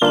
こ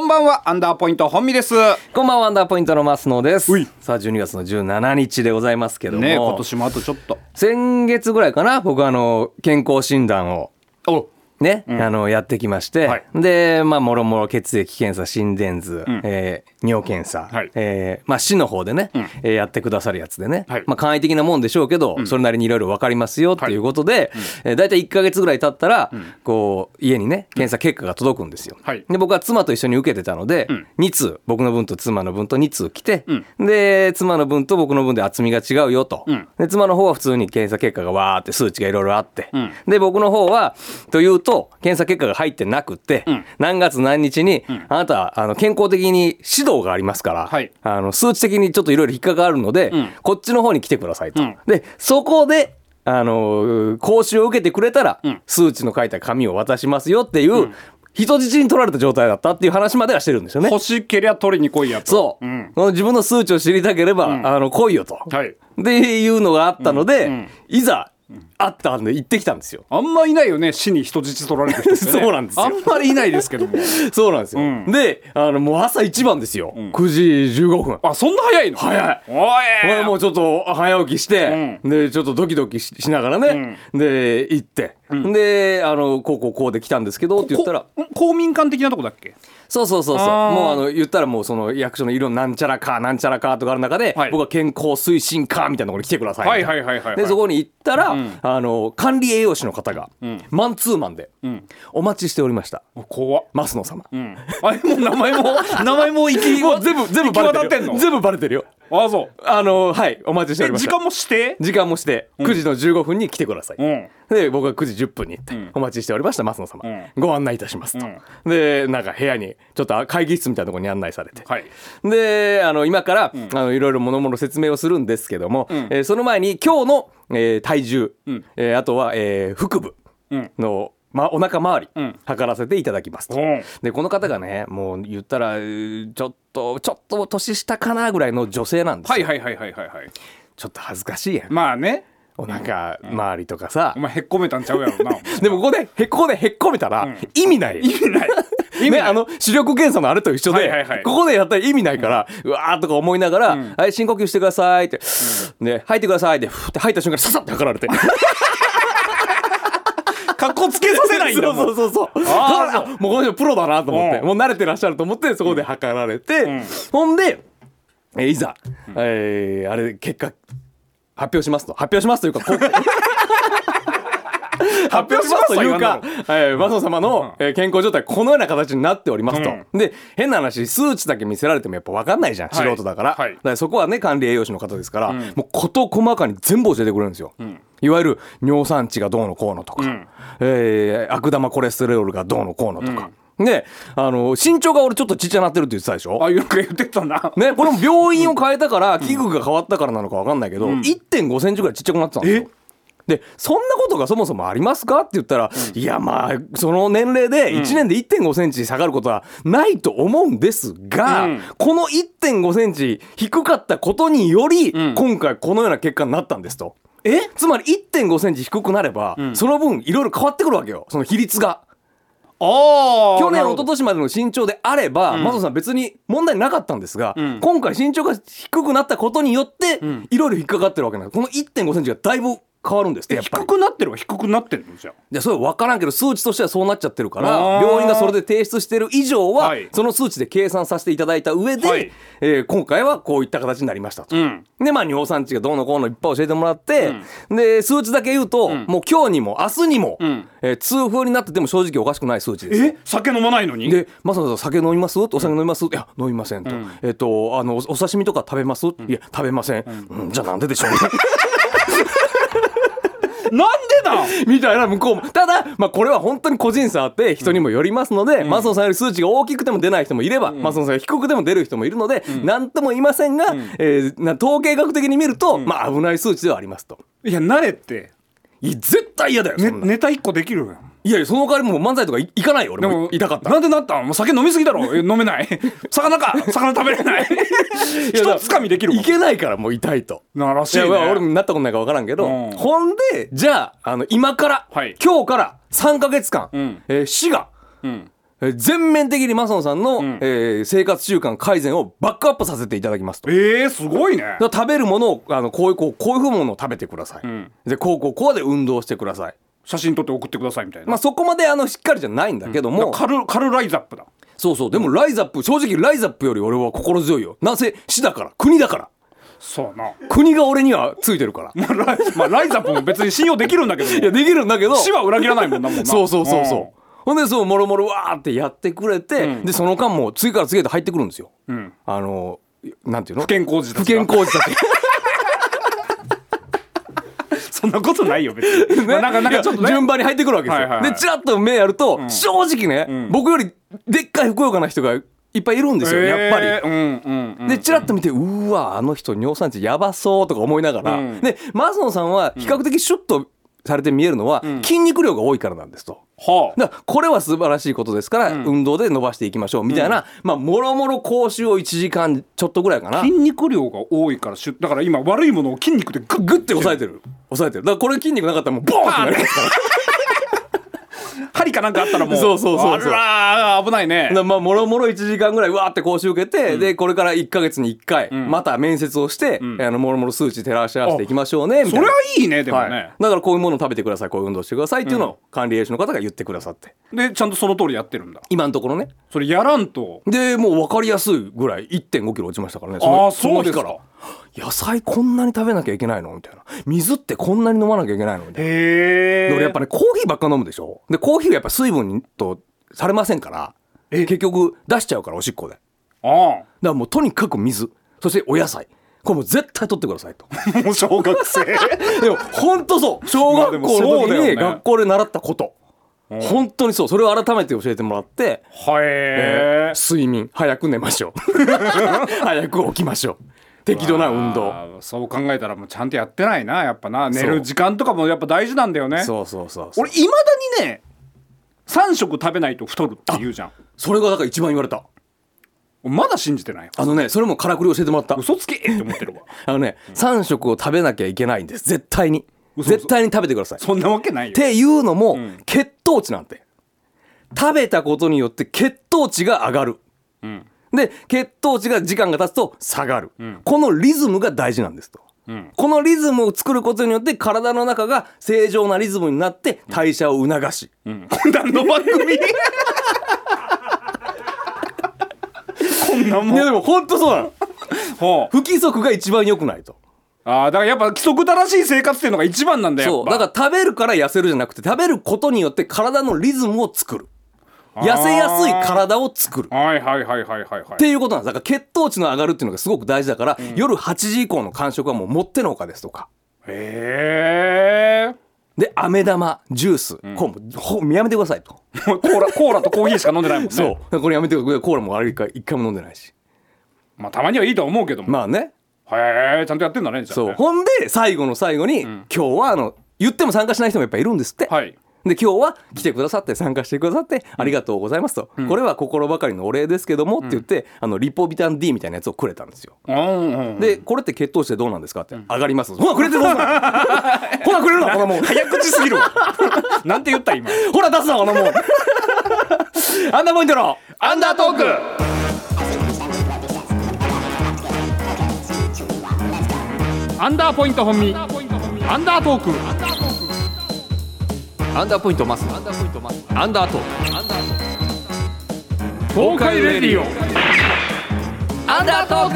んばんはアンダーポイント本美です。こんばんはアンダーポイントの増野です。うい。さあ12月の17日でございますけども、ね今年もあとちょっと。先月ぐらいかな僕あの健康診断を。おね、あのやってきまして、はい。でまあもろもろ血液検査心電図、えー尿検査、はい。えーまあ市の方でね、えーやってくださるやつでね、はい。まあ簡易的なもんでしょうけど、それなりにいろいろ分かりますよっていうことで、えー、大体1か月ぐらい経ったら、こう家にね検査結果が届くんですよ。はい。で僕は妻と一緒に受けてたので、2通僕の分と妻の分と2通来て、で妻の分と僕の分で厚みが違うよと、で妻の方は普通に検査結果がわーって数値がいろいろあって、で僕の方はというと検査結果が入ってなくって、何月何日に、あなたあの健康的に指導がありますから、はい。あの数値的にちょっといろいろ引っかかるので、こっちの方に来てくださいと。ん。でそこであの講習を受けてくれたら、数値の書いた紙を渡しますよっていう、人質に取られた状態だったっていう話まではしてるんですよね。欲しけりゃ取りに来いやと。そう、ん。この自分の数値を知りたければ、あの来いよと、はい。っていうのがあったので、いざあったんで行ってきたんですよ。あんまいないよね死に人質取られる人ね。そうなんですよ。あんまりいないですけども。そうなんですよ。ん。であのもう朝一番ですよ、9時15分。あそんな早いの？早い。お俺いもうちょっと早起きして、でちょっとドキドキししながらね、で行って、であのこうこうこうで来たんですけどって言ったら。公民館的なとこだっけ？そうそうそうそう。もうあの言ったらもうその役所の色なんちゃらかなんちゃらかとかある中で、はい。僕は健康推進課みたいなところに来てくださいはいはいはいはいはい。でそこに行ったら、あの管理栄養士の方が、ん。マンツーマンで、お待ちしておりました。怖っ。増野様、うん。あれもう名前も名前も行きもう全部全部全部バレてるよあそう。あのはいお待ちしておりました。え時間もして？時間もして9時の15分に来てください、うん。で僕は9時10分に行って、お待ちしておりました増野様、ご案内いたしますと、でなんか部屋にちょっと会議室みたいなところに案内されて、はい。であの今から、あのいろいろものもの説明をするんですけども、えーその前に今日の、えー体重、えーあとは、えー腹部の、ま、お腹周り、ん。測らせていただきますと、う。んでこの方がねもう言ったらちょっとちょっと年下かなぐらいの女性なんですよ、はいはいはいはいはいはい。ちょっと恥ずかしいやん。まあね。お腹周りとかさ、お前へっこめたんちゃうやろな でもここでへここでへっこめたら意味ない、意味ない。ね、あの視力検査のあれと一緒で、はいはいはい。ここでやったら意味ないから、うわーとか思いながら「はい深呼吸してください」って「ね吐いてください」ってふって吐いた瞬間にささって測られてかっこつけさせないんだもん。そうそうそうそう。ああもうこの人プロだなと思って、うん。もう慣れてらっしゃると思ってそこで測られて、ほんで、えーいざ、えーあれ結果発表しますと。発表しますというか発表しますというか、えー、マソ様の、えー健康状態このような形になっておりますと、で変な話数値だけ見せられてもやっぱ分かんないじゃん、はい。素人だから,、はい。だからそこはね管理栄養士の方ですから、もう事細かに全部教えてくれるんですよ、いわゆる尿酸値がどうのこうのとか、えー悪玉コレステロールがどうのこうのとか、であの身長が俺ちょっとちっちゃなってるって言ってたでしょ？あよく言ってたな。ね、これも病院を変えたから器具が変わったからなのか分かんないけど、1 5センチぐらいちっちゃくなってたんですよ。でそんなことがそもそもありますかって言ったら、いやまあその年齢で1年で1 5センチ下がることはないと思うんですが、うん。この1 5センチ低かったことにより、今回このような結果になったんですと。え？つまり1 5センチ低くなれば、その分いろいろ変わってくるわけよ。その比率が。去年一昨年までの身長であれば、マゾさん別に問題なかったんですが、今回身長が低くなったことによって、いろいろ引っかかってるわけなんです。この1 5センチがだいぶ変わるんですってやっぱり。低くなってるは低くなってるのじゃいやそれは分からんけど数値としてはそうなっちゃってるから病院がそれで提出してる以上は、はい。その数値で計算させていただいた上で、はい。えー今回はこういった形になりましたと。ん。でまあ尿酸値がどうのこうのいっぱい教えてもらって、で数値だけ言うと、もう今日にも明日にも、ん。えー痛風になってても正直おかしくない数値ですよ。え？酒飲まないのに？で、まさか酒飲みます？お酒飲みます？いや、飲みませんと。えっ、と、あの、おお刺身とか食べます、いや、食べません,、うん。じゃあなんででしょうね。なんでだ？みたいな向こうも。ただ、まあこれは本当に個人差あって人にもよりますので、マソンさんより数値が大きくても出ない人もいれば、マソンさんが低くても出る人もいるので、なんとも言いませんが、えーな統計学的に見ると、まあ危ない数値ではありますと。いや慣れって。絶対嫌だよ。ネタ一個できるいやいやその代わりもう漫才とかい行かないよ俺も。痛かった。なんでなったん？もう酒飲みすぎだろ。え 飲めない。魚か。魚食べれない。一つかみできるもん。いけないからもう痛いと。いならしい俺もなったことないから分からんけど、うん。ほんでじゃああの今から、はい。今日から3か月間、ん。えー市が、うん。えー全面的にマソンさんの、ん。えー生活習慣改善をバックアップさせていただきますと。えー、すごいね。食べるものをあのこういうこうこういうふうなものを食べてください、ん。でこうこうこうで運動してください写真撮って送ってくださいみたいな、まあそこまであのしっかりじゃないんだけども、カルカルライザップだ。そうそう。でもライザップ正直ライザップより俺は心強いよ。なぜ市だから？国だから。そうな。国が俺にはついてるから。まあライ,、まあ、ライザップも別に信用できるんだけどいやできるんだけど。死は裏切らないもんなもんな。そうそうそうそう。ほんでそうもろもろわーってやってくれて、うん。でその間も次から次へと入ってくるんですよ。うん、うん、あのなんていうの？不健康児た不ちが健康児たちそんなことないよ別に、まあなんかなんかちょっとね。順番に入ってくるわけですよ、はいはいはい。でチラッと目やると、正直ね、ん。僕よりでっかいふくよかな人がいっぱいいるんですよ、やっぱり。えーうんうんうん。でチラッと見てうーわあの人尿酸値やばそうとか思いながら、うん。でマスノさんは比較的シュッとされて見えるのは、筋肉量が多いからなんですと。はあ。だこれは素晴らしいことですから、ん。運動で伸ばしていきましょう。みたいな、まあもろもろ講習を1時間ちょっとぐらいかな。筋肉量が多いからだから今悪いものを筋肉でグッグッて押さえてる。押さえてる。だからこれ筋肉なかったらもうボーンってなりますから針かなんかあったらもう そうそうそうそう。あらー危ないね。まあもろもろ1時間ぐらいわーって講習受けて、でこれから1か月に1回、また面接をして、ん。あのもろもろ数値照らし合わせていきましょうねみたいな。それはいいねでもね、はい、だからこういうものを食べてくださいこういう運動してくださいっていうのを管理栄養士の方が言ってくださって。でちゃんとその通りやってるんだ。今のところね。それやらんと。でもう分かりやすいぐらい1 5キロ落ちましたからね。あーのそうですか野菜こんなに食べなきゃいけないの？みたいな。水ってこんなに飲まなきゃいけないの？みたいな。俺やっぱねコーヒーばっか飲むでしょ？でコーヒーがやっぱ水分とされませんからえ。結局出しちゃうからおしっこで。だかあらもうとにかく水。そしてお野菜。これもう絶対取ってくださいと。あ もう小学生。でも本当そう。小学校の時に学校で習ったこと、本当にそう。それを改めて教えてもらって、はえ。睡眠。早く寝ましょう。早く起きましょう適度な運動。そう考えたらもうちゃんとやってないなやっぱな。寝る時間とかもやっぱ大事なんだよね。そうそうそうそう。俺いまだにね3食食べないと太るって言うじゃん。それがだから一番言われた。まだ信じてない？よあのねそれもからくり教えてもらった。嘘つけって思ってるわ。あのね3食を食べなきゃいけないんです。絶対に。絶対に食べてください。っそんなわけないよ。ていうのも、ん。血糖値なんて。食べたことによって血糖値が上がる。うんで血糖値が時間が経つと下がる、ん。このリズムが大事なんですと、うん。このリズムを作ることによって体の中が正常なリズムになって代謝を促し、うん。何の番組こんなもんいやでも本当そうなの。不規則が一番良くないと。あーだからやっぱ規則正しい生活っていうのが一番なんだよそう。だから食べるから痩せるじゃなくて食べることによって体のリズムを作る痩せやすい体を作る。らはいはいはいはいはいはい。っていうことなんです。だから血糖値の上がるっていうのがすごく大事だから、夜8時以降の間食はもうもってのほかですとか。へえで飴玉ジュース、こうもうほやめてくださいと、コーラコーラとコーヒーしか飲んでないもんね。そう。これやめてください。コーラもあれ一回一回も飲んでないし。まあたまにはいいとは思うけども、まあね。へえちゃんとやってんだねじゃあね。そう。ほんで最後の最後に、今日はあの言っても参加しない人もやっぱいるんですって、はいで今日は来てくださって参加してくださってありがとうございますと、これは心ばかりのお礼ですけどもって言って、あのリポビタン D みたいなやつをくれたんですよ。うんうんでこれって血糖値でどうなんですかって、上がります。ほらくれてどうすんのほらくれるなこんなもん早口すぎるわ。なんて言った今。ほら出すなこんなもんあんなポイントのアンダートーク。アンダーポイント本身アンダートークアンダーポイントマス。アンダーポイント。マスアンダート東海レディオ。アンダートーク。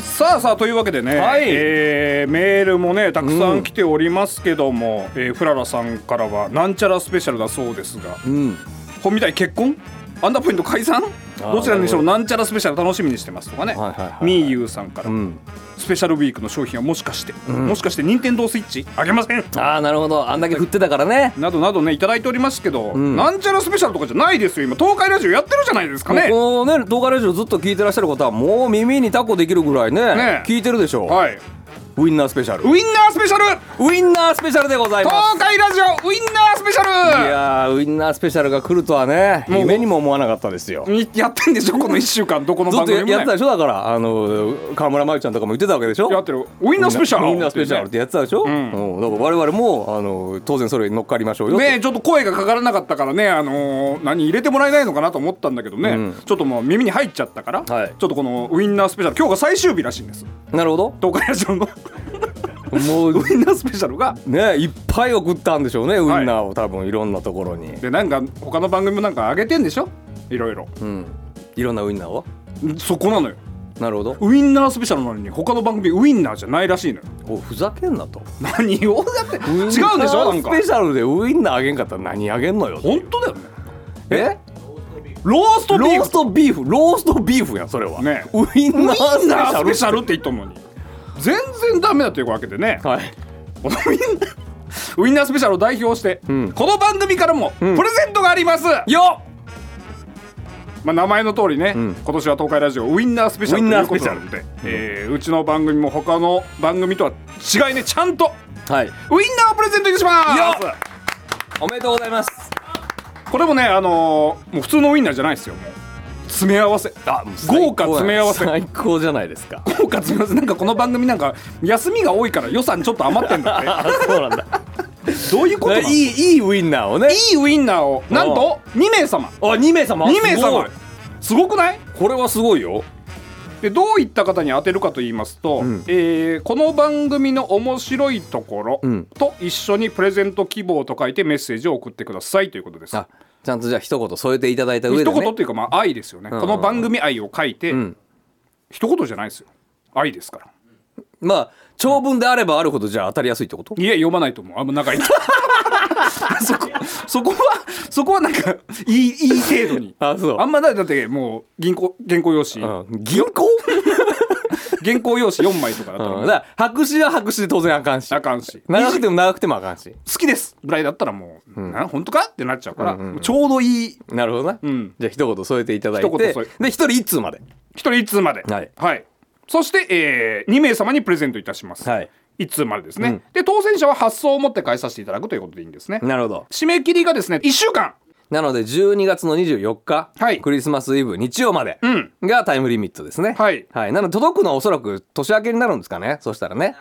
さあさあというわけでね、はい。えーメールもねたくさん来ておりますけども、えーフララさんからはなんちゃらスペシャルだそうですがうん。本みたい結婚？アンダーポイント解散？ー。どちらにしろなんちゃらスペシャル楽しみにしてますとかね、はいはいはいみーゆうさんから、うんスペシャルウィークの商品はもしかして、もしかして任天堂スイッチあげません？ああなるほど。あんだけ振ってたからね。などなどねいただいておりますけど、ん。なんちゃらスペシャルとかじゃないですよ。今東海ラジオやってるじゃないですかね。このね動画ラジオずっと聞いてらっしゃる方はもう耳にタコできるぐらいねね聞いてるでしょ。う、はいウインナースペシャルウインナースペシャルウインナースペシャルでございます。東海ラジオウインナースペシャルいやーウインナースペシャルが来るとはね夢にも思わなかったですよ。にやってんでしょこの1週間 どこの番組も、ね、やってたでしょだから。あの河村真由ちゃんとかも言ってたわけでしょ。やってる。ウインナースペシャルウインナースペシャルってやってたでしょ、うん。だから我々もあの当然それに乗っかりましょうよと。ねちょっと声がかからなかったからねあのー何入れてもらえないのかなと思ったんだけどね、ちょっともう耳に入っちゃったから、はい。ちょっとこのウインナースペシャル今日が最終日らしいんです。なるほど。東海ラジオのもう。ウインナースペシャルが？ねいっぱい送ったんでしょうねウインナーを多分いろんなところに、でなんか他の番組もなんか上げてんでしょ？いろいろ。うん。いろんなウインナーを？そこなのよ。なるほど。ウインナースペシャルなのに他の番組ウインナーじゃないらしいのよ。おふざけんなと。何を？だって違うんでしょ？なんか。ースペシャルでウインナーあげんかったら何あげんのよ本当だよね。え？ローストビーフ。ローストビーフ。ローストビーフやんそれは。ねウインナースペシャルって言ったのに全然ダメだというわけでねはい。このウインナーウインナースペシャルを代表して、ん。この番組からもプレゼントがあります、よまあ、名前の通りね、ん。今年は東海ラジオウインナースペシャルということなのウインで、えーうちの番組も他の番組とは違いねちゃんとはい。ウインナーをプレゼントいたします。よおめでとうございます。これもねあのーもう普通のウインナーじゃないですよ。もう詰め合わせ。あ豪華詰め合わせ。最高じゃないですか。豪華詰め合わせ。なんかこの番組なんか休みが多いから予算ちょっと余ってんだ あそうなんだ。ってどういうこといいいいウインナーをね。いいウインナーを。なんと2名様。あ2名様？2名様。すごくない？これはすごいよ。でどういった方に当てるかと言いますと、ん。えーこの番組の面白いところうん。と一緒にプレゼント希望と書いてメッセージを送ってくださいということです。あちゃんとじゃあ一言添えていただいた上でね。一言っていうかまあ愛ですよね、ん。この番組愛を書いて、ん。一言じゃないですよ。愛ですから。まあ長文であればあるほどじゃあ当たりやすいってこと？いえ読まないと思う。あんま長い。と そこそこはそこはなんかいいいい程度に。あそう。あんまだだってもう銀行原稿用紙、うん。銀行？原稿用紙4枚とかだったらもううん。だから白紙は白紙で当然あかんし。あかんし。長くても長くてもあかんし。好きです。ぐらいだったらもう、な本当かってなっちゃうから、うんうんうん。ちょうどいい。なるほどな、ん。じゃあ一言添えていただいて。一言添で一人一通まで。一人一通まで。はい。そして、えー、2名様にプレゼントいたします、はい。一通までですね、うん。で当選者は発送を持って返させていただくということでいいんですね。なるほど。締め切りがですね1週間なので12月の24日、はい。クリスマスイブ日曜までうん。がタイムリミットですね。はい。なので届くのはおそらく年明けになるんですかね。そしたらね。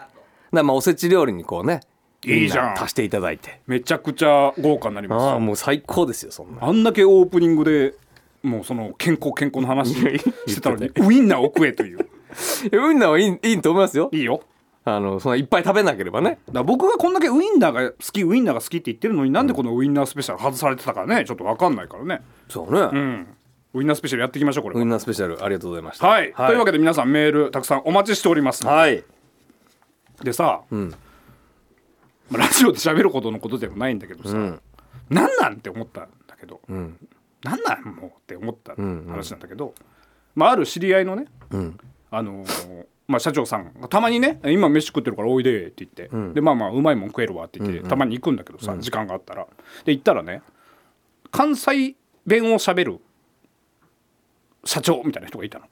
だまあおせち料理にこうねいいじゃん。足していただいて。めちゃくちゃ豪華になりますああよもう最高ですよそんな。あんだけオープニングでもうその健康健康の話してたのにウインナーを食えという。ウインナーはいいいいと思いますよ。いいよあのそんないっぱい食べなければね。だから僕がこんだけウインナーが好きウインナーが好きって言ってるのになんでこのウインナースペシャル外されてたかねちょっと分かんないからね。そうね、うん。ウインナースペシャルやっていきましょうこれは。ウインナースペシャルありがとうございました。はい、というわけで皆さんメールたくさんお待ちしておりますはい。でさ、ん。まあラジオで喋ることのことでもないんだけどさ、ん。なんなんって思ったんだけど、ん。なんなんもうって思ったんうん。話なんだけど、まあ、ある知り合いのね、ん。あのーまあ、社長さんがたまにね「今飯食ってるからおいで」って言って、でまあまあうまいもん食えるわって言って、たまに行くんだけどさ、時間があったら。で行ったらね関西弁をしゃべる社長みたいな人がいたの。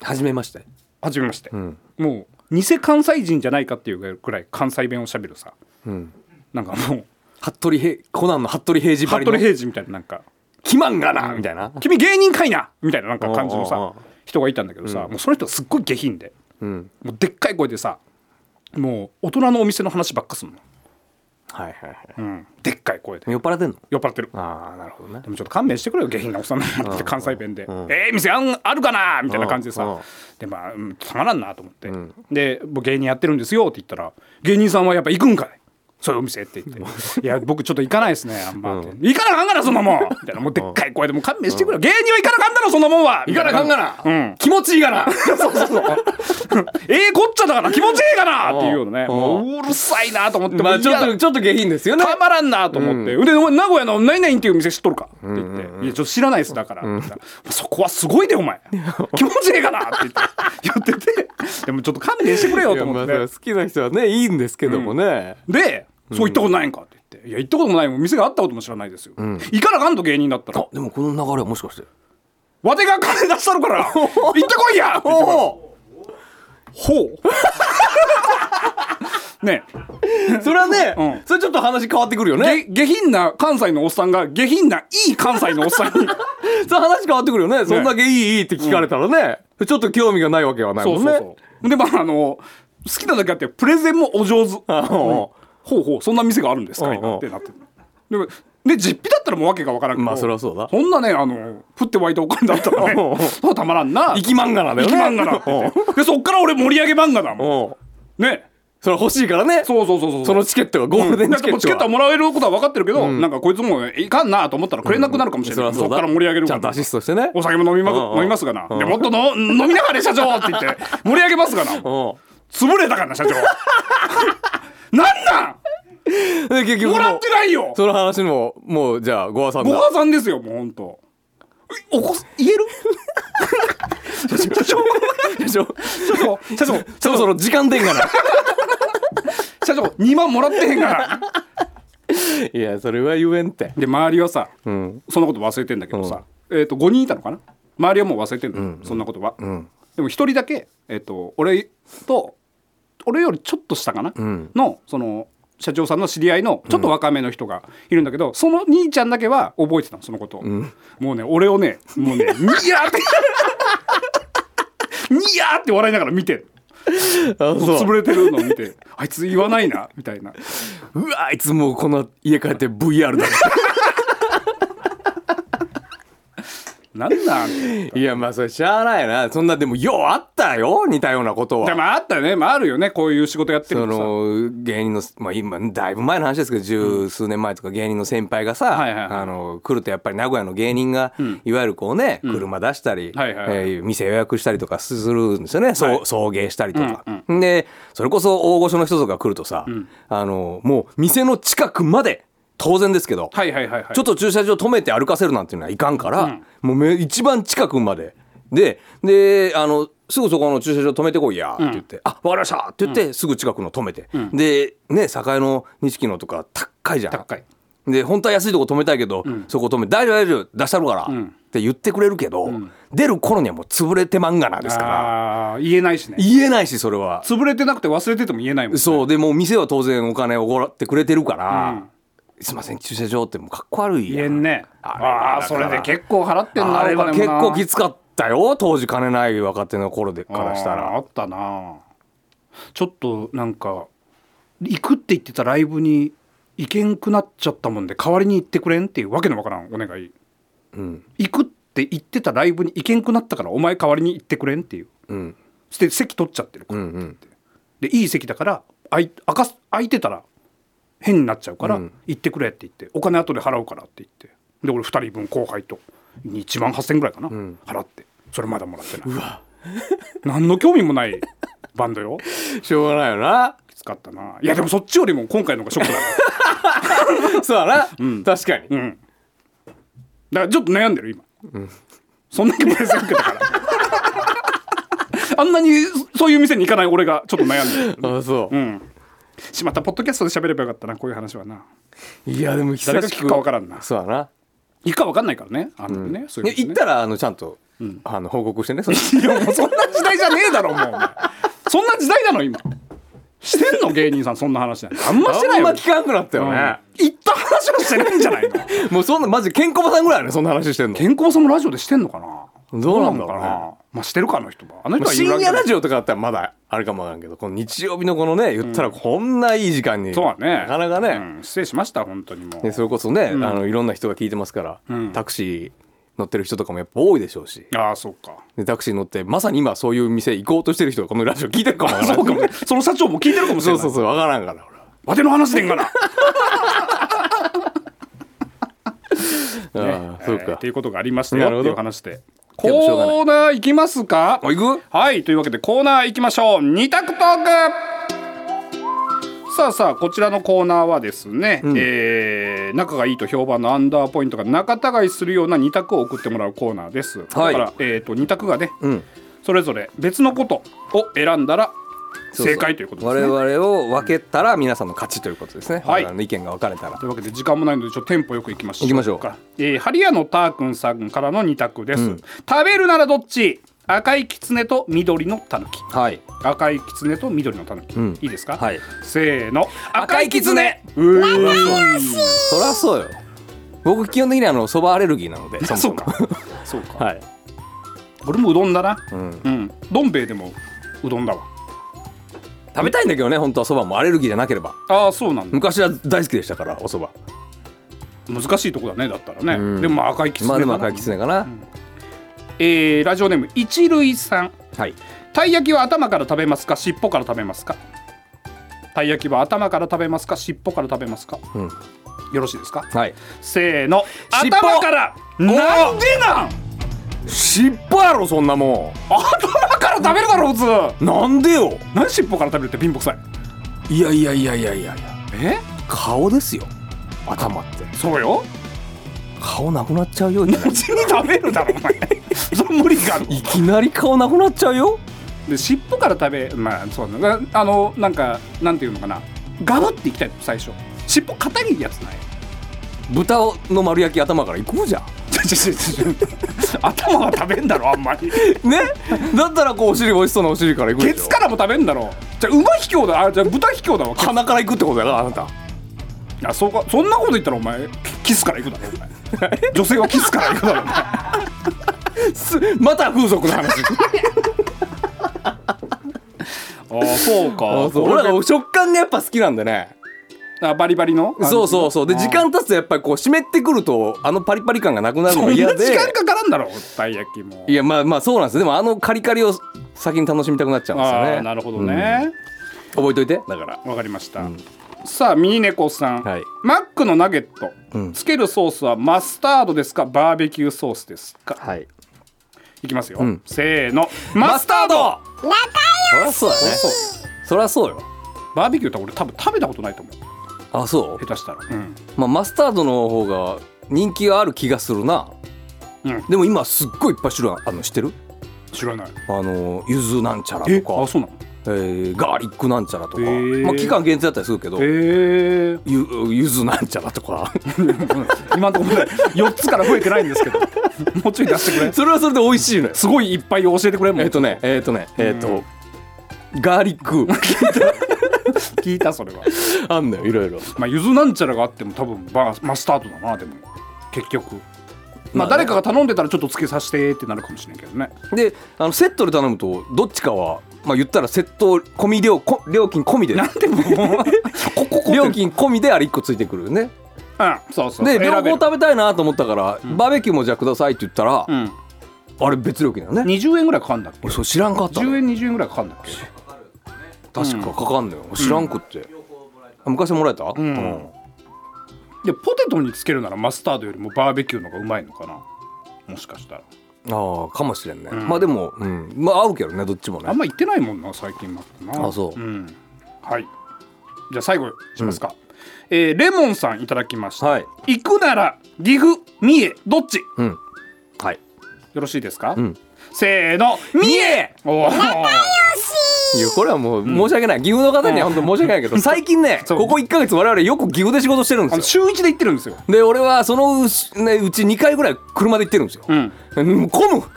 初めまして。はじめまして、ん。もう偽関西人じゃないかっていうくらい関西弁をしゃべるさ、ん。なんかもう服部平コナンの服部平次ばりの。服部平次みたいななんかキマンがなみたいな「君芸人かいな!」みたいななんか感じのさ人がいたんだけどさ、もうその人すっごい下品でうん。もうでっかい声でさもう大人のお店の話ばっかすんの、はいはいはい。うん、でっかい声で。酔っ払ってんの？酔っ払ってる。ああなるほどね。でもちょっと勘弁してくれよ下品なおっさんなて 関西弁で「えー、店あんあるかな?」みたいな感じでさでまあ、うん、たまらんなと思って、で僕芸人やってるんですよって言ったら「芸人さんはやっぱ行くんかい?」そういうお店って言って「いや僕ちょっと行かないですねあんま」って行かなあかんがなそんなもん」みたいな。もうでっかい声でもう勘弁してくれよ。芸人は行かなあかんだろそんなもんは。行かなあかんがな、うん。気持ちいいがな。ええこっちゃだから気持ちいいかなっていうようなね。うん。もううるさいなと思ってまあちょっとちょっと下品ですよね。たまらんなと思って、でお前名古屋の何々っていう店知っとるか?」って言って「いやちょっと知らないですだから」そこはすごいでお前。気持ちいいかな」って言って。言ってて。でもちょっと勘弁してくれよと思って好きな人はねいいんですけどもね、で「そう行ったことないんか?」って言って「いや行ったこともないもん店があったことも知らないですよ、行かなあかんと芸人だったら。あでもこの流れはもしかして。わてが金出したるから。行ってこいや!」ってほう。ね。それはね、うん。それちょっと話変わってくるよね。下下品な関西のおっさんが下品ないい関西のおっさんに。それ話変わってくるよね。そんだけいいいいって聞かれたらね、ちょっと興味がないわけはないもんね。そうそうそう。でまああの好きなだけあってプレゼンもお上手。あほうほうそんな店があるんですかってなって。でもで実費だったらもうわけがわからんけどまあそりゃそうだ。そんなねあの降って湧いたお金だったらそうたまらんな。生き漫画なんだよね。生き漫画だって。言ってでそっから俺盛り上げ漫画だもん。うん。ね。それ欲しいからね。そうそうそうそう。そのチケットがゴールデンチケッチケットはトはもらえることは分かってるけど、なんかこいつもいかんなと思ったらくれなくなるかもしれない、そっから盛り上げるちゃんとアシストしてね。お酒も飲みま,、飲みますがな、もっとの飲みながら社長って言って盛り上げますがな。うん。潰れたからな社長なんなん？で結局もらってないよ。その話ももうじゃあご破さんだご破さんですよもうほんと。おこす言える？社長社長社長社長。そろそろ時間でんがな。社長2万もらってへんからいやそれは言えんって。で周りはさうん。そんなこと忘れてんだけどさ、えっ、と5人いたのかな？周りはもう忘れてんの、そんなことは、んでも1人だけ、えっと俺と俺よりちょっと下かな、ん。のその社長さんの知り合いのちょっと若めの人がいるんだけど、その兄ちゃんだけは覚えてたのそのことを、もうね俺をねもうね ニヤーってニヤーって笑いながら見て。あ潰れてるのを見てあいつ言わないなみたいな。うわあいつもうこの家帰って VR だなんなんいやまあそれしゃあないな。そんなでもようあったよ似たようなことは。でもあったよね、まあ、あるよね。こういう仕事やってるその芸人の、まあ、今だいぶ前の話ですけど十数年前とか芸人の先輩がさ、はいはいはい。あの来るとやっぱり名古屋の芸人が、いわゆるこうね車出したり、はいはいはい。えー店予約したりとかするんですよね、送迎したりとか。でそれこそ大御所の人とか来るとさ、あのもう店の近くまで当然ですけど、はいはいはいはい。ちょっと駐車場止めて歩かせるなんていうのはいかんから、もうめ一番近くまで。でであのすぐそこの駐車場止めてこいやって言って「あわかりました」って言って、すぐ近くの止めて、でね栄の錦野とか高いじゃん。高い。で本当は安いとこ止めたいけど、そこ止めて「大丈夫大丈夫出したるから」って言ってくれるけど、出る頃にはもう潰れてまんがなですから。言えないしね。言えないしそれは。潰れてなくて忘れてても言えないもんね。そうでもう店は当然お金をおごってくれてるから、うんすいません駐車場ってもうかっこ悪いやん。言えんね。ああそれで結構払ってんなあれは結構きつかったよ当時金ない若手の頃でからしたら。あったな。ちょっとなんか行くって言ってたライブに行けんくなっちゃったもんで代わりに行ってくれんっていうわけのわからんお願い、行くって言ってたライブに行けんくなったからお前代わりに行ってくれんっていう。うん。そして席取っちゃってるから、うんうん。でいい席だから空い空かす空いてたら変になっちゃうから、うん。行ってくれって言ってお金後で払うからって言って。で俺2人分後輩と1万8,000円ぐらいかな、払って。それまだもらってない。何の興味もないバンドよ。しょうがないよな。きつかったな。いやでもそっちよりも今回の方がショックだ そうだな、確かに、うん。だからちょっと悩んでる今、そんだけプレゼン受けたから。あんなにそういう店に行かない俺がちょっと悩んでる。あそう、うんしまったポッドキャストで喋ればよかったなこういう話はな。いやでも誰が聞くかわからんな。そうだな。行くか分かんないからねあのね、そういうことね。行ったらあのちゃんと、あの報告してねそれ。いやもうそんな時代じゃねえだろもう。お前そんな時代なの今。してんの芸人さんそんな話なんて。あんましてないよ。あんま聞かんくなったよね、行った話はしてないんじゃないの？もうそんなマジケンコバさんぐらいやねそんな話してんの。健康さんもラジオでしてんのかな？どうなんだろうね。まあしてるかあの人は。あの人まあは深夜ラジオオとかだったらまだあるかもわからんけどこの日曜日のこのね言ったらこんないい時間に、そうだね。なかなかね、うん。失礼しました本当にもう。ねそれこそね、あのいろんな人が聞いてますから、ん。タクシー乗ってる人とかもやっぱ多いでしょうし。ああそうか。でタクシー乗ってまさに今そういう店行こうとしてる人がこのラジオ聞いてるかもわからんそうかもねその社長も聞いてるかもしれない。そうそうそうわからんから。俺はわての話でんがな。ああそうか。えーっていうことがありましたよなるほど。っていう話でコーナー行きますか？あ行く？はいというわけでコーナー行きましょう。二択トーク。さあさあこちらのコーナーはですね、えー仲がいいと評判のアンダーポイントが仲違いするような二択を送ってもらうコーナーです、はい。だから、えー、と二択がね、うん。それぞれ別のことを選んだら正解ということですね。我々を分けたら皆さんの勝ちということですね、はい。の意見が分かれたら。というわけで時間もないのでちょっとテンポよくいきましょう。行きましょう。か、えー、ハリアのターくんさんからの二択です、食べるならどっち？赤い狐と緑のタヌキはい。赤い狐と緑のタヌキ、うん。いいですか、はい。せーの。赤い狐。うえそりゃそうよ。僕基本的にあのそばアレルギーなのでも そうか。そうか。はい。俺もうどんだな。うん。うん。どん兵衛でもうどんだわ食べたいんだけどね本当はそばも。アレルギーじゃなければ。ああそうなんだ。昔は大好きでしたからおそば難しいとこだねだったらね、うん。でも赤い狐かな。まあでも赤いきつねかな、えーラジオネーム一類さん。はい。たい焼きは頭から食べますか？尻尾から食べますか？たい焼きは頭から食べますか？尻尾から食べますか、うん。よろしいですか？はい。せーの。尻尾。頭から。なんでなん？尻尾やろそんなも頭から食べるだろ普通。んなんでよ。何尻尾から食べるって貧乏くさい？いやいやいやいやいやいや。え？顔ですよ。頭って。そうよ。顔なくなっちゃうよいきなり。口に食べるだろお前。それ無理があるいきなり顔なくなっちゃうよ。で尻尾から食べまあそうだなあのなんかなんていうのかな。ガブっていきたいの最初。尻尾硬いやつない？豚の丸焼き頭からいこうじゃん。頭は食べんだろあんまり。ね？だったらこうお尻美味しそうなお尻からいくケツからも食べんだろ。じゃあ馬卑怯だあじゃあ豚卑怯だわ鼻からいくってことだからあなた。あそうかそんなこと言ったらお前キスから行くだろお前。女性はキスから行くだろお前。すまた風俗の話。あそうか。俺らが食感がやっぱ好きなんでねあバリバリの？そうそうそう。であ時間経つとやっぱりこう湿ってくるとあのパリパリ感がなくなるのが嫌で。時間かからんだろたい焼きも。いやまあまあそうなんです。でもあのカリカリを先に楽しみたくなっちゃうんですよあね。あなるほどね。覚えといて。だからわかりました、さあミニネコさん、はい。マックのナゲット、うん。つけるソースはマスタードですか？バーベキューソースですか？はい。いきますよ、ん。せーの。マスタード。そりゃそうだねそりゃそうよ。バーベキューって俺多分食べたことないと思うあそう？下手したら。うん。まあマスタードの方が人気がある気がするな。うん。でも今すっごいいっぱい種類あるの知ってる？知らない。あのゆずなんちゃらえとか。あそうなの？えーガーリックなんちゃらとか、へー。まあ、期間限定だったりするけど、へえゆゆずなんちゃらとか。今のところね4つから増えてないんですけど。もうちょい出してくれ。それはそれで美味しいのよ。すごいいっぱい教えてくれもん。えっ、とねえっ、とねえっ、と、ガーリック 聞いたそれは。あんのよいろいろ。まあゆずなんちゃらがあっても多分バーマスタードだなでも。結局。ままあ誰かが頼んでたらちょっとつけさせてってなるかもしれんけどね。であのセットで頼むとどっちかはまあ言ったらセット込み料こ料金込みで。なんでもうこここ 料金込みであれ1個ついてくるよね。うんそうそうで両方選べる。食べたいなと思ったから、バーベキューもじゃあくださいって言ったら、うん。あれ別料金だよね。20円ぐらいかかんだっけ？俺そう知らんかったの。10円20円ぐらいかかんだっけ？確か。かかんのよ、知らんくって、あ昔もらえた、うん。でポテトにつけるならマスタードよりもバーベキューの方がうまいのかな？もしかしたら。ああかもしれんね、ん。まあでも、うん、まあ合うけどねどっちもね。あんま言ってないもんな最近マックな。あそう。うん、はい。じゃあ最後しますか、えーレモンさんいただきました、はい。行くなら岐阜三重どっち？ようん。はい。ろしいですか、ん。せーの三重！おーいやこれはもう申し訳ない、岐阜の方には本当申し訳ないけど 最近ねここ1か月我々よく岐阜で仕事してるんですよ。週一で行ってるんですよ。で俺はそのうち,、ね、うち2回ぐらい車で行ってるんですよ、うん。うん、混む。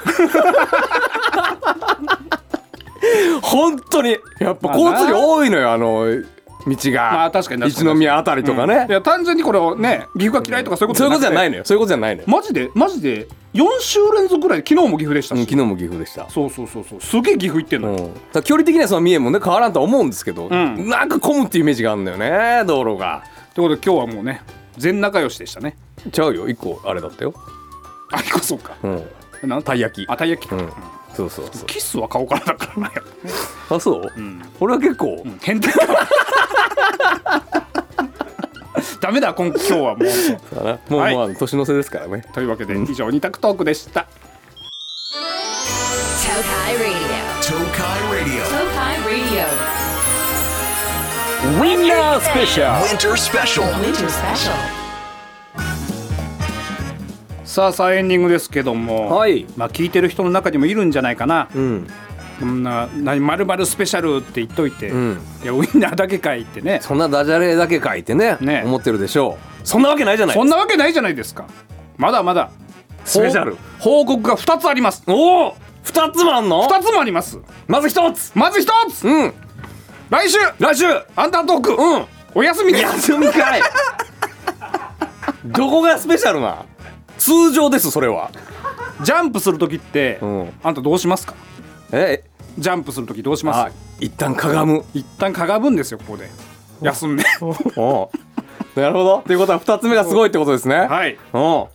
本当に。やっぱ交通量多いのよあの道が、まあ確かに一宮あたりとかね、いや単純にこれをね岐阜が嫌いとかそういうことそういうことじゃないののよ。そういうことじゃないのよ、マジでマジで4週連続ぐらい昨日も岐阜でしたし、うん昨日も岐阜でした。そうそうそうそう。すげえ岐阜行ってんのよ、うん、距離的にはその三重もね変わらんとは思うんですけど、ん。なんか混むっていうイメージがあるんだよね道路が。ということで今日はもうね全仲良しでしたね。ちゃうよ。一個あれだったよ、あこそうか。うん、なんたい焼き。あたい焼きか、うん。うん。そうそうそう。キスは顔からだからなあそう、俺は結構、変態だダメだ今今日はもうそうだなもう、はいもう年の瀬ですからねというわけで以上二択トークでした、Tokai Radio. Tokai Radio. Tokai Radio. ウィンナースペシャ Winter Special. Winter Special. さあさあエンディングですけども、はいまあ聞いてる人の中にもいるんじゃないかな、うんこんな何まるまるスペシャルって言っといて、うん。いやウインナーだけかいってね。そんなダジャレだけ書いてねね。思ってるでしょう。そんなわけないじゃないそんなわけないじゃないですか。まだまだ。スペシャル。報報告が2つあります。おお2つもあんの？2つもあります。まず1つ。まず1つ。うん。来週。来週。アンダートーク、うん。お休み休みかい。どこがスペシャルな？通常ですそれは。ジャンプする時って、うん。あんたどうしますか？えジャンプする時どうしまあす一旦かがむ。一旦かがむんですよここで。休んで。なるほど。っていうことは2つ目がすごいってことですね。はい。お。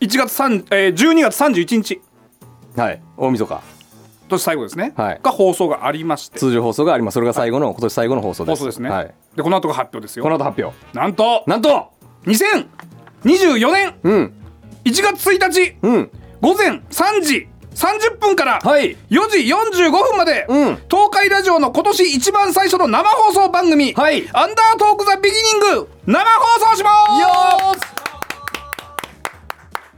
1月3、えー、12月31日。うはい。大晦日。年最後ですね、はい。が放送がありまして。通常放送があります。それが最後の今年最後の放送です。放送ですね、はい、でこの後が発表ですよ。この後発表。なんとなんと！2024年うん。1月1日うん。午前3時30分からはい。4時45分まで、うん。東海ラジオの今年一番最初の生放送番組、はい。アンダートークザビギニング生放送します！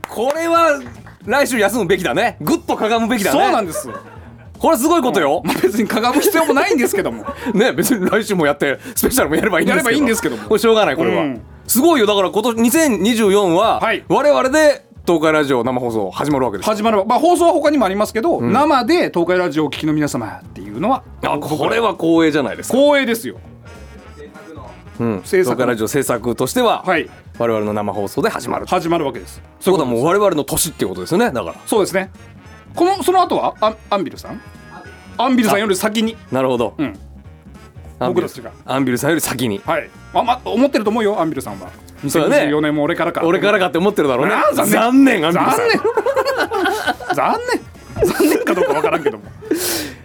これは来週休むべきだね。ぐっとかがむべきだね。そうなんですこれすごいことよ。まあ別にかがむ必要もないんですけども。ね別に来週もやってスペシャルもやればいいんですけどやればいいんですけども。これしょうがないこれは、うん。すごいよ。だから今年2024は、はい。我々で東海ラジオ生放送始まるわけです始まる。まあ放送は他にもありますけど、生で東海ラジオをお聞きの皆様っていうのはあこれは光栄じゃないですか、光栄ですよ。うん、制作東海ラジオ制作としては、はい。我々の生放送で始まると。始まるわけです。そういうことはもう我々の年っていうことですよね。だから。そうですね。このその後はアンアンビルさん？アンビルさんより先に。なるほど、うん。アンビル僕たちがアンビルさんより先に。はい。あ、ま、思ってると思うよアンビルさんはそうだね。2024年も俺からか。俺からかって思ってるだろうね。残念。残念残念。残念。残念かどうかわからんけども。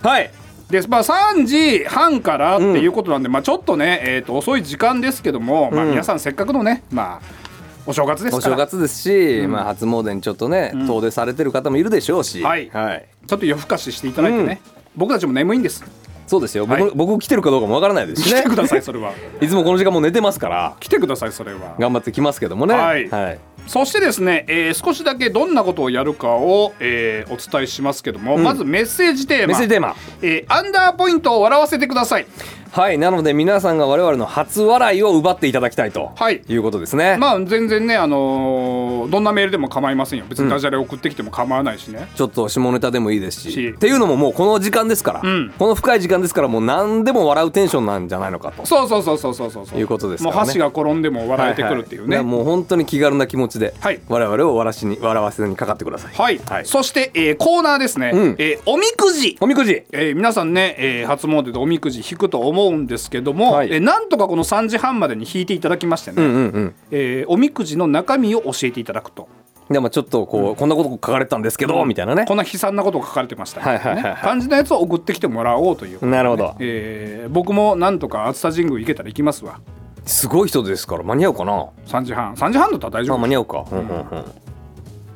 はい。で、まあ、3時半からっていうことなんで、まあ、ちょっとね、えー、と遅い時間ですけども、まあ、うん。皆さんせっかくのね、まあ、お正月ですお正月ですし、まあ、初詣にちょっとね、遠出されてる方もいるでしょうし、はい。はい、ちょっと夜更かししていただいてね、僕たちも眠いんですそうですよ、僕はい。僕来てるかどうかもわからないですしね。来てくださいそれは。いつもこの時間もう寝てますから。来てくださいそれは。頑張ってきますけどもね。はい。はい、そしてですね、えー少しだけどんなことをやるかを、えーお伝えしますけども、ん。まずメッセージテーマ。メッセージテーマ。えーアンダーポイントを笑わせてくださいはいなので皆さんが我々の初笑いを奪っていただきたいと、はい。い、うことですね、まあ全然ねあのーどんなメールでも構いませんよ。別にダジャレ送ってきても構わないしね、ちょっと下ネタでもいいですし。し。っていうのももうこの時間ですから、うん。この深い時間ですからもう何でも笑うテンションなんじゃないのかと。そうそうそうそうそうそうそう。いうことですからね。もう箸が転んでも笑えてくるっていうね。はははい。い、もう本当に気軽な気持ちで、はい。我々を笑わしに笑わせにかかってください。はい。そして、えーコーナーですね、うん。えーおみくじ。おみくじ。えー皆さんね、えー初詣でおみくじ引くと思うんですけども、はい。えーなんとかこの3時半までに引いていただきましてね、うんうんうん。えーおみくじの中身を教えていただくと。でもちょっとこう、こんなこと書かれてたんですけど、みたいなね。こんな悲惨なことが書かれてましたみたいなね。はいはいはいはい。感じのやつを送ってきてもらおうというね、なるほど。えー僕もなんとか熱田神宮行けたら行きますわ。すごい人ですから間に合うかな？3時半。3時半だったら大丈あ夫間に合うか、うんうんうん。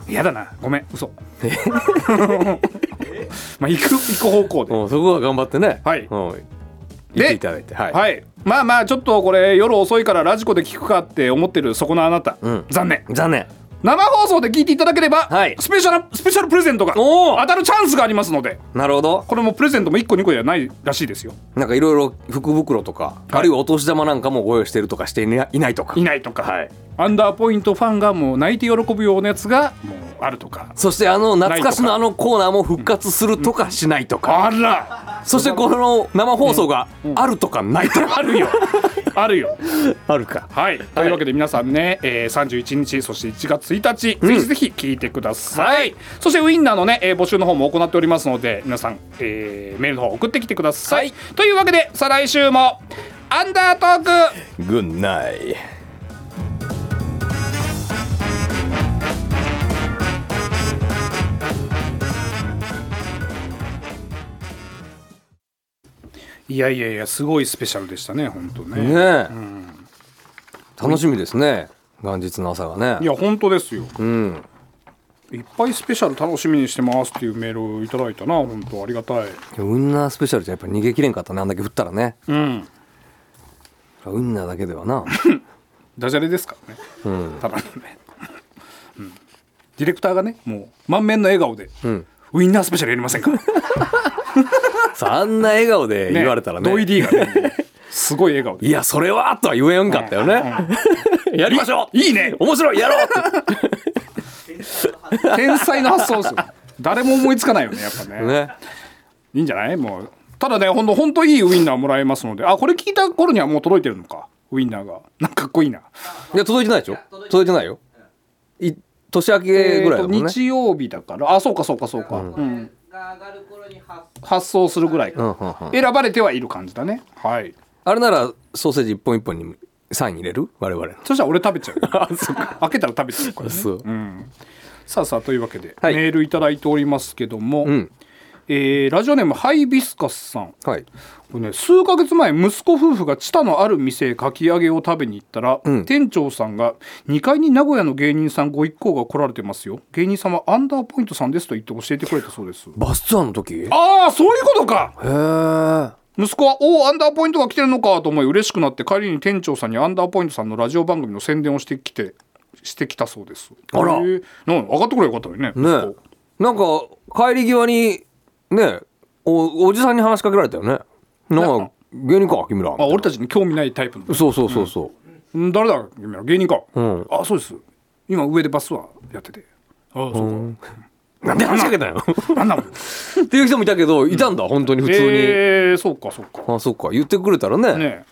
嫌だな。ごめん。嘘。まあ行く行く方向で。うんそこは頑張ってね。はい。うん、行っでていただいてはい、はい。まあまあちょっとこれ夜遅いからラジコで聞くかって思ってるそこのあなた、うん。残念。残念生放送で聞いていただければ、はい。スペシャルスペシャルプレゼントがおー。当たるチャンスがありますので。なるほど。これもプレゼントも1個2個じゃないらしいですよ。なんかいろいろ福袋とか、あるいはお年玉なんかもご用意してるとかしていないいないとか。いないとか、はい。アンダーポイントファンがもう泣いて喜ぶようなやつがもうあるとか。そしてあの懐かしのあのコーナーも復活するとかしないとか、あら。そしてこの生放送があるとかないとか、あるよ あるよ。あるか。はい、というわけで皆さんね、えー、31日そして1月1日、ぜひぜひ聞いてください、そしてウインナーのね、えー募集の方も行っておりますので皆さん、えーメールの方送ってきてください、というわけで再来週もアンダートーク。グッナイいやいやいやすごいスペシャルでしたね本当ね。ねえ、楽しみですね元日の朝がね。いや本当ですよ。うん。いっぱいスペシャル楽しみにしてますっていうメールをいただいたな本当ありがたい。ウンナースペシャルじゃやっぱ逃げきれんかったねあんだけ振ったらね。うん。ウンナーだけではな。ダジャレですからね。うん。ただのね、うん、ディレクターがねもう満面の笑顔で、ん。ウインナースペシャルやりませんか？さ ああんな笑顔で言われたらね。ドイ D がねすごい笑顔で。いやそれはとは言えんかったよね、やりましょう。いいね。面白いやろうって。天才の発想ですよ。誰も思いつかないよねやっぱね。ね。いいんじゃない？もうただねほんとほんといいウインナーもらえますので。あこれ聞いた頃にはもう届いてるのか？ウインナーが。なんかかっこいいな。いや届いてないでしょ？届いてない。よ。い年明けぐらいだもんね、えーと日曜日だから。あそうかそうかそうか、うん発送するぐらいか、うんうんうん。選ばれてはいる感じだね。はい。あれならソーセージ一本一本にサイン入れる？我々の。そしたら俺食べちゃう 開けたら食べちゃうからね。そう。うん、さあさあというわけで、はい。メールいただいておりますけども、んえーラジオネームハイビスカスさん。はい。これね、数ヶ月前息子夫婦が知多のある店へかき揚げを食べに行ったら、ん。店長さんが2階に名古屋の芸人さんご一行が来られてますよ。芸人さんはアンダーポイントさんですと言って教えてくれたそうです。バスツアーの時？へああそういうことか！え息子は「おおアンダーポイントが来てるのか」と思い嬉しくなって帰りに店長さんにアンダーポイントさんのラジオ番組の宣伝をしてきてしてきたそうです。あら。へえなん分かってくればよかったのにねねなんか帰り際にねおおじさんに話しかけられたよね。なんか芸人か君らあ俺たちに興味ないタイプの。そうそうそうそう、ん。誰だ君ら。芸人か、ん。あそうです。今上でバスはやってて。ああそうか、なんで話しかけたのなんなのっていう人もいたけどいたんだ本当に普通に、えー、そうかそうか。あそっか。言ってくれたらねね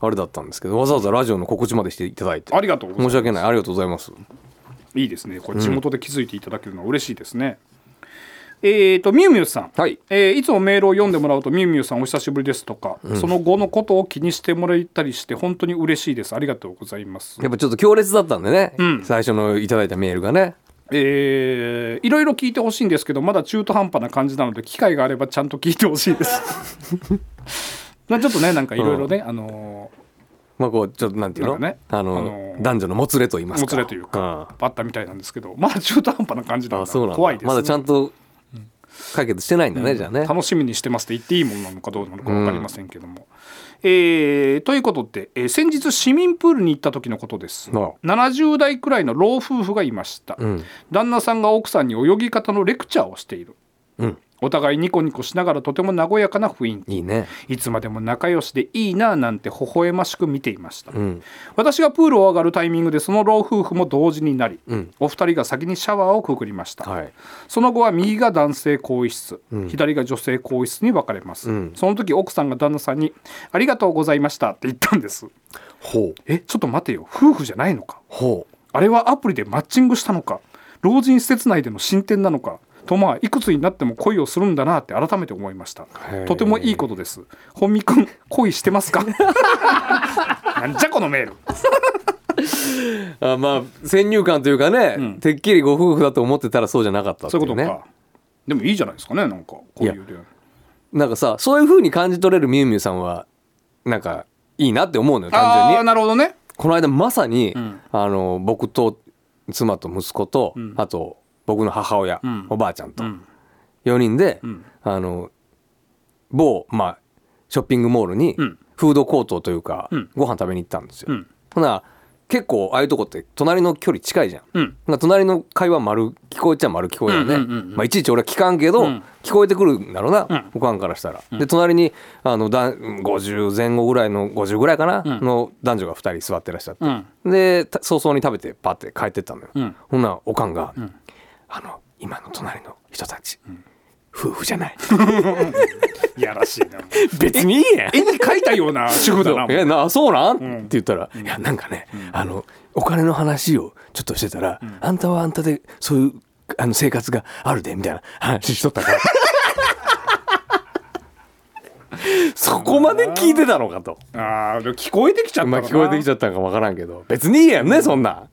あれだったんですけどわざわざラジオの告知までしていただいて。ありがとうございます。申し訳ない。ありがとうございます。いいですね。これ地元で気づいていただけるのは嬉しいですね、えーとみゆみゆさん、はい。えーいつもメールを読んでもらうとみゆみゆさんお久しぶりですとか、その後のことを気にしてもらえたりして本当に嬉しいです。ありがとうございます。やっぱちょっと強烈だったんでね、ん。最初のいただいたメールがね。えーいろいろ聞いてほしいんですけどまだ中途半端な感じなので機会があればちゃんと聞いてほしいです。まあちょっとねなんかいろいろね、あのまあこうちょっとなんていうの？ねあの、あの男女のもつれと言いまーすか。もつれというか、うん。あったみたいなんですけどまだ中途半端な感じなんだ。あそうなんだ。怖いです、ね、まだちゃんと解決してないんだね、じゃあね。楽しみにしてますって言っていいものなのかどうなのか分かりませんけども。えーということで、えー先日市民プールに行った時のことです。あ70代くらいの老夫婦がいました、ん。旦那さんが奥さんに泳ぎ方のレクチャーをしている、うんお互いニコニコしながらとても和やかな雰囲気。いいね。いつまでも仲良しでいいなぁなんて微笑ましく見ていました、ん。私がプールを上がるタイミングでその老夫婦も同時になり、ん。お二人が先にシャワーをくぐりました、はい。その後は右が男性更衣室、左が女性更衣室に分かれます、ん。その時奥さんが旦那さんに「ありがとうございました」って言ったんです。ほう。えちょっと待てよ。夫婦じゃないのか。ほう。あれはアプリでマッチングしたのか。老人施設内での進展なのかとまあいくつになっても恋をするんだなって改めて思いました。とてもいいことです。本見くん恋してますか？なんじゃこのメール。あまあ先入観というかね、てっきりご夫婦だと思ってたらそうじゃなかったってそういね。いううことか。でもいいじゃないですかねなんかこういうなんかさそういう風に感じ取れるみゆみゆさんはなんかいいなって思うのよ単純に。なるほどね。この間まさに、ん。あの僕と妻と息子と、ん。あと僕の母親、ん。おばあちゃんと。ん。4人で、ん。あの某、まあ、ショッピングモールにん。フードコートというか、ん。ご飯食べに行ったんですよ。うん。ほな結構ああいうとこって隣の距離近いじゃん。うん。隣の会話丸聞こえちゃ丸聞こえるよね、うんうんうんうん。まあ、いちいち俺は聞かんけど、ん。聞こえてくるんだろうな、ん。おかんからしたら。で隣にあのだ50前後ぐらいの50ぐらいかな、ん。の男女が2人座ってらっしゃって、うん。でた早々に食べてパッて帰ってったのよ、うん。ほんならおかんが、あの今の隣の人たち、夫婦じゃない。いやらしいな。別にいいやん。絵に描いたような主婦だなえなそうなん、って言ったら「いやなんかね、あのお金の話をちょっとしてたら、あんたはあんたでそういうあの生活があるで」みたいな話しとったから。そこまで聞いてたのかと。ああ聞こえてきちゃったまあ聞こえてきちゃったんかわからんけど。別にいいやんね、そんなん。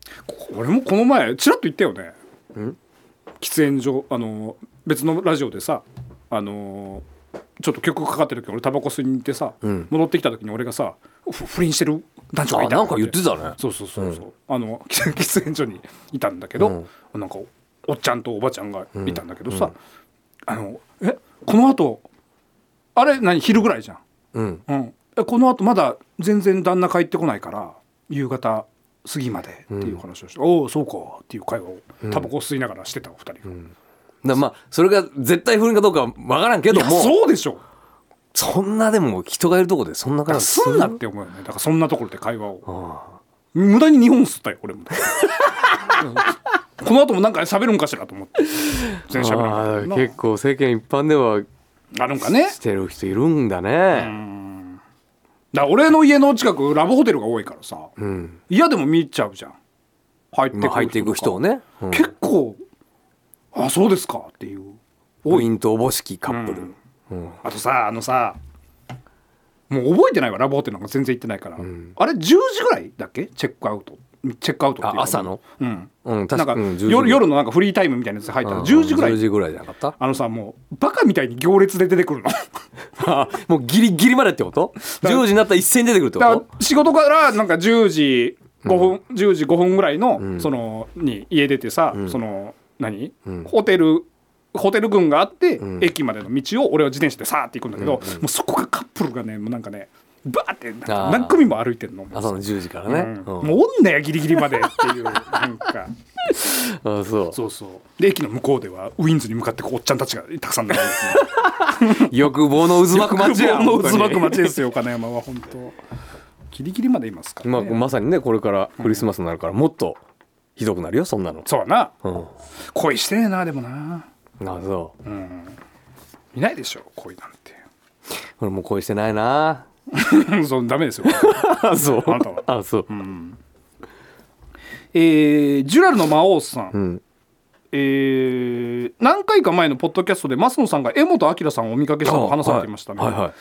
俺もこの前ちらっと言ったよね喫煙所あの別のラジオでさあのちょっと曲かかってる時俺タバコ吸いに行ってさ、戻ってきた時に俺がさふ不倫してる？男女がいた。あなんか言ってたね。そうそうそうそう、あの喫 喫煙所にいたんだけど、なんかおっちゃんとおばちゃんがいたんだけどさ、あのえ？このあとあれ？何？昼ぐらいじゃん。うん。うん、え？このあとまだ全然旦那帰ってこないから夕方過ぎまでっていう話をして「おおそうか」っていう会話をタバコを吸いながらしてたお二人が、いだまあそれが絶対不倫かどうかはわからんけどやもそうでしょ。そんなでも人がいるとこでそんなだから感じすんなって思うよね。だからそんなところで会話を。無駄に日本吸ったよ俺も、う んこの後もなんか喋るんかしらと思って。全然喋ら結構世間一般ではあるんかね。してる人いるんだねだ俺の家の近くラブホテルが多いからさ、うん。嫌でも見ちゃうじゃん。入ってく入っていく人をね、うん。結構あそうですかっていう。ポイントおぼしきカップル、あとさあのさもう覚えてないわラブホテルなんか全然行ってないから、あれ10時ぐらいだっけ？チェックアウトチェックアウトっていう朝の？うん。うんなんか、確かうん10時夜夜のなんかフリータイムみたいなやつ入ったら10時ぐらい、10時ぐらいじゃなかった？あのさもうバカみたいに行列で出てくるの。あもうギリギリまでってこと？10時になったら一斉に出てくるってこ仕事からなんか10時5分、10時5分ぐらいの、そのに家出てさ、その何、ホテルホテル群があって、駅までの道を俺は自転車でさーって行くんだけど、もうそこがカップルがねもうなんかねバーって何組も歩いてんのと朝の10時からね、うん。うん。もうおんなやギリギリまでっていうなんか。あそう。そうそう。で駅の向こうではウィンズに向かってこうおっちゃんたちがたくさん並んでて欲望の渦巻く街や欲望の渦巻く本街ですよ金山は本当。ギリギリまでいますから、ね。まあまさにねこれからクリスマスになるからもっとひどくなるよそんなの。そうやな。うん。恋してねえなでもな。あそいないでしょ恋なんて。う俺もう恋してないな そうダメですよ。あそう。あなたは。あそう。えージュラルの魔王さん、ん。えー何回か前のポッドキャストで増野さんが柄本明さんをお見かけしたと話されていましたね、はいはいはい。